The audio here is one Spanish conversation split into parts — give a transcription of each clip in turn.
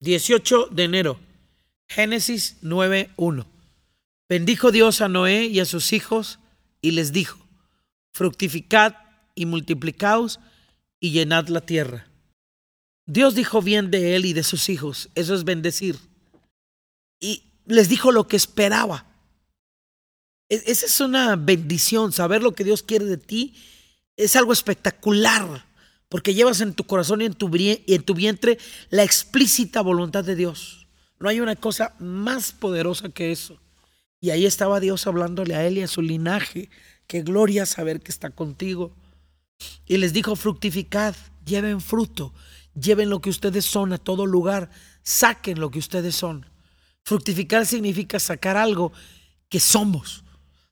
18 de enero, Génesis 9.1. Bendijo Dios a Noé y a sus hijos y les dijo, fructificad y multiplicaos y llenad la tierra. Dios dijo bien de él y de sus hijos, eso es bendecir. Y les dijo lo que esperaba. E-, esa es una bendición, saber lo que Dios quiere de ti es algo espectacular porque llevas en tu corazón y en tu, y en tu vientre la explícita voluntad de Dios. No hay una cosa más poderosa que eso. Y ahí estaba Dios hablándole a él y a su linaje. Qué gloria saber que está contigo. Y les dijo, fructificad, lleven fruto, lleven lo que ustedes son a todo lugar, saquen lo que ustedes son. Fructificar significa sacar algo que somos,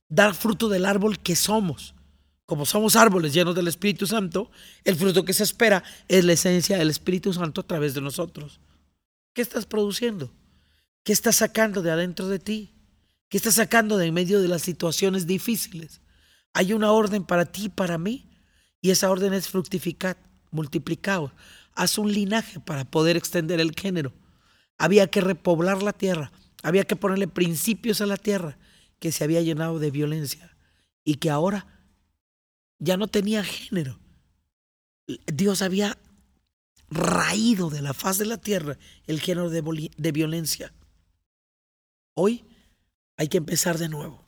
dar fruto del árbol que somos como somos árboles llenos del Espíritu Santo, el fruto que se espera es la esencia del Espíritu Santo a través de nosotros. ¿Qué estás produciendo? ¿Qué estás sacando de adentro de ti? ¿Qué estás sacando de en medio de las situaciones difíciles? Hay una orden para ti y para mí, y esa orden es fructificar, multiplicar. Haz un linaje para poder extender el género. Había que repoblar la tierra, había que ponerle principios a la tierra que se había llenado de violencia y que ahora ya no tenía género. Dios había raído de la faz de la tierra el género de, de violencia. Hoy hay que empezar de nuevo.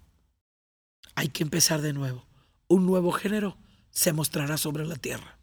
Hay que empezar de nuevo. Un nuevo género se mostrará sobre la tierra.